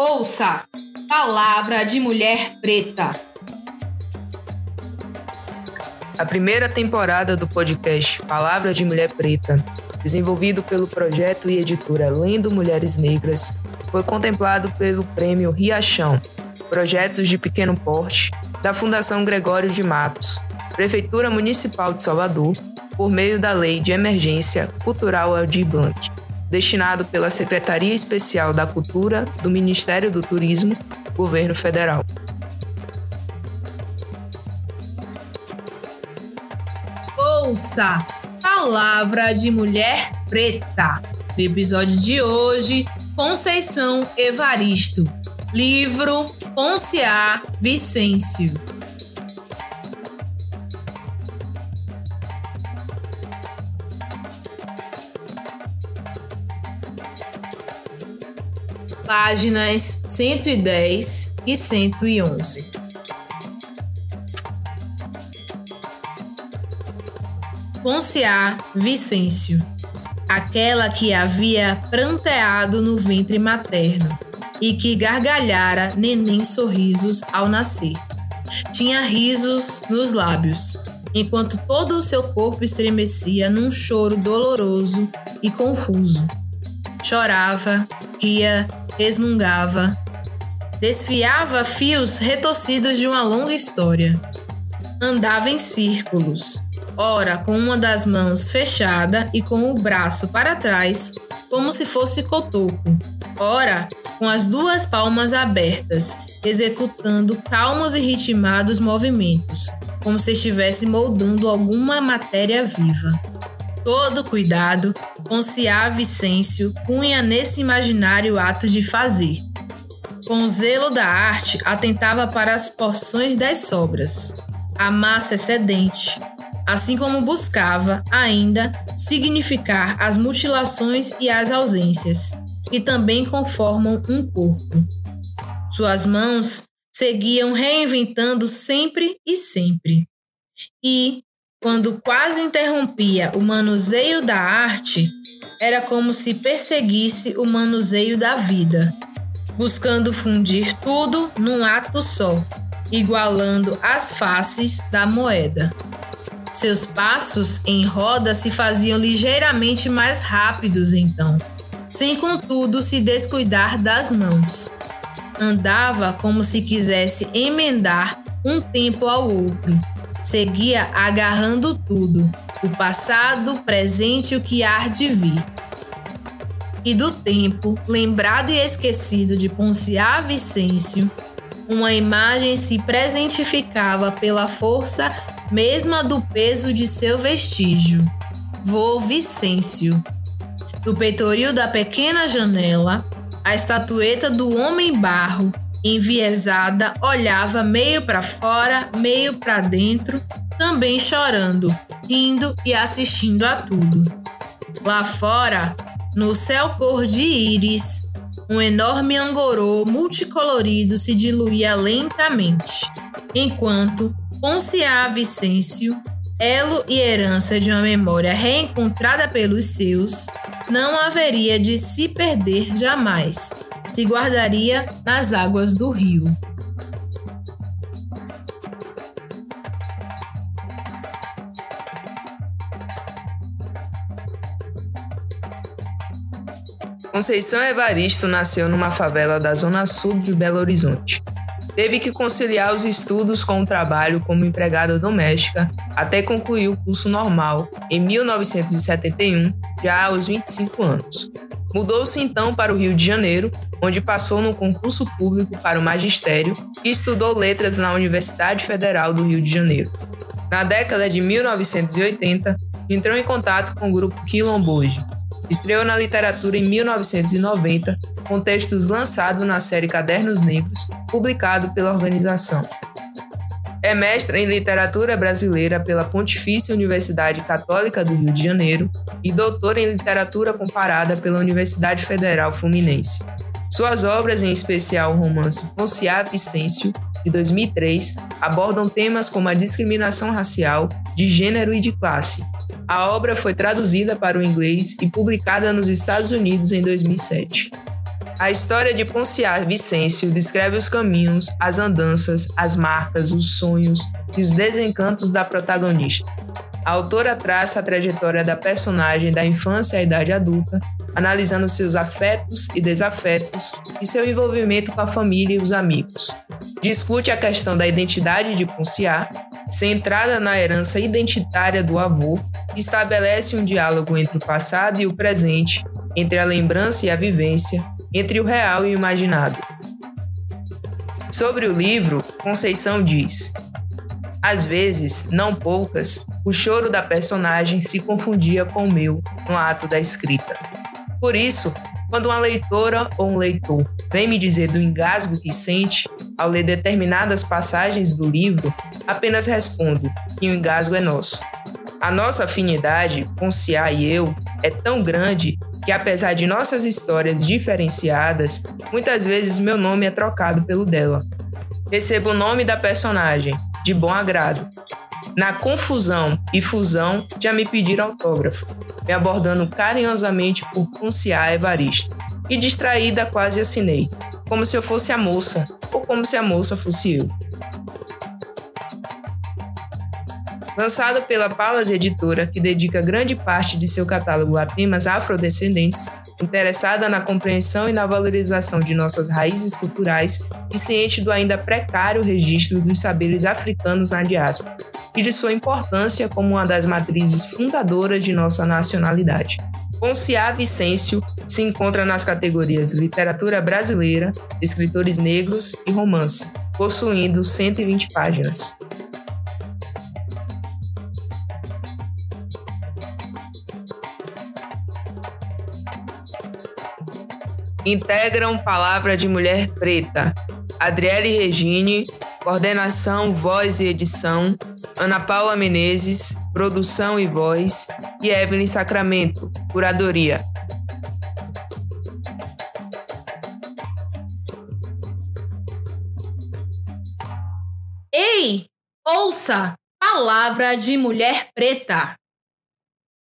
Ouça Palavra de Mulher Preta. A primeira temporada do podcast Palavra de Mulher Preta, desenvolvido pelo projeto e editora Lendo Mulheres Negras, foi contemplado pelo Prêmio Riachão, Projetos de Pequeno Porte, da Fundação Gregório de Matos, Prefeitura Municipal de Salvador, por meio da Lei de Emergência Cultural Aldir Blanc destinado pela Secretaria Especial da Cultura do Ministério do Turismo, Governo Federal. Ouça Palavra de Mulher Preta. No episódio de hoje, Conceição Evaristo. Livro Ponciá Vicêncio. Páginas 110 e 111. Ponciá Vicêncio, aquela que havia pranteado no ventre materno e que gargalhara neném sorrisos ao nascer. Tinha risos nos lábios, enquanto todo o seu corpo estremecia num choro doloroso e confuso. Chorava, ria resmungava, desfiava fios retorcidos de uma longa história. Andava em círculos, ora com uma das mãos fechada e com o braço para trás, como se fosse cotoco, ora com as duas palmas abertas, executando calmos e ritmados movimentos, como se estivesse moldando alguma matéria viva. Todo cuidado, Ponciá Vicêncio punha nesse imaginário ato de fazer. Com o zelo da arte, atentava para as porções das sobras, a massa excedente, assim como buscava, ainda, significar as mutilações e as ausências, que também conformam um corpo. Suas mãos seguiam reinventando sempre e sempre. E, quando quase interrompia o manuseio da arte, era como se perseguisse o manuseio da vida, buscando fundir tudo num ato só, igualando as faces da moeda. Seus passos em roda se faziam ligeiramente mais rápidos então, sem contudo se descuidar das mãos. Andava como se quisesse emendar um tempo ao outro seguia agarrando tudo, o passado, o presente e o que há de vir. E do tempo, lembrado e esquecido de Ponciá Vicêncio, uma imagem se presentificava pela força mesma do peso de seu vestígio. Vô Vicêncio. Do peitoril da pequena janela, a estatueta do homem barro enviesada, olhava meio para fora, meio para dentro, também chorando, rindo e assistindo a tudo. Lá fora, no céu cor de íris, um enorme angorô multicolorido se diluía lentamente, enquanto Ponciá Vicêncio, elo e herança de uma memória reencontrada pelos seus, não haveria de se perder jamais se guardaria nas águas do rio. Conceição Evaristo nasceu numa favela da zona sul de Belo Horizonte. Teve que conciliar os estudos com o trabalho como empregada doméstica até concluir o curso normal em 1971, já aos 25 anos. Mudou-se então para o Rio de Janeiro, onde passou no concurso público para o magistério e estudou letras na Universidade Federal do Rio de Janeiro. Na década de 1980, entrou em contato com o grupo Quilomboje. Estreou na literatura em 1990, com textos lançados na série Cadernos Negros, publicado pela organização. É mestra em literatura brasileira pela Pontifícia Universidade Católica do Rio de Janeiro e doutora em literatura comparada pela Universidade Federal Fluminense. Suas obras, em especial o romance Ponciá Vicêncio, de 2003, abordam temas como a discriminação racial, de gênero e de classe. A obra foi traduzida para o inglês e publicada nos Estados Unidos em 2007. A história de Ponciar Vicêncio descreve os caminhos, as andanças, as marcas, os sonhos e os desencantos da protagonista. A autora traça a trajetória da personagem da infância à idade adulta, analisando seus afetos e desafetos e seu envolvimento com a família e os amigos. Discute a questão da identidade de Ponciar, centrada na herança identitária do avô, estabelece um diálogo entre o passado e o presente, entre a lembrança e a vivência, entre o real e o imaginado. Sobre o livro, Conceição diz: Às vezes, não poucas, o choro da personagem se confundia com o meu no ato da escrita. Por isso, quando uma leitora ou um leitor vem me dizer do engasgo que sente ao ler determinadas passagens do livro, apenas respondo que o engasgo é nosso. A nossa afinidade, com Cia e eu, é tão grande que, apesar de nossas histórias diferenciadas, muitas vezes meu nome é trocado pelo dela. Recebo o nome da personagem, de bom agrado. Na confusão e fusão, já me pediram autógrafo, me abordando carinhosamente por Ponciá Evaristo. E distraída, quase assinei, como se eu fosse a moça, ou como se a moça fosse eu. Lançado pela Palas Editora, que dedica grande parte de seu catálogo a temas afrodescendentes, interessada na compreensão e na valorização de nossas raízes culturais e ciente do ainda precário registro dos saberes africanos na diáspora e de sua importância como uma das matrizes fundadoras de nossa nacionalidade. Ponciá Vicêncio se encontra nas categorias Literatura Brasileira, Escritores Negros e Romance, possuindo 120 páginas. Integram Palavra de Mulher Preta. Adriele Regine, coordenação, voz e edição. Ana Paula Menezes, produção e voz. E Evelyn Sacramento, curadoria. Ei, ouça! Palavra de Mulher Preta.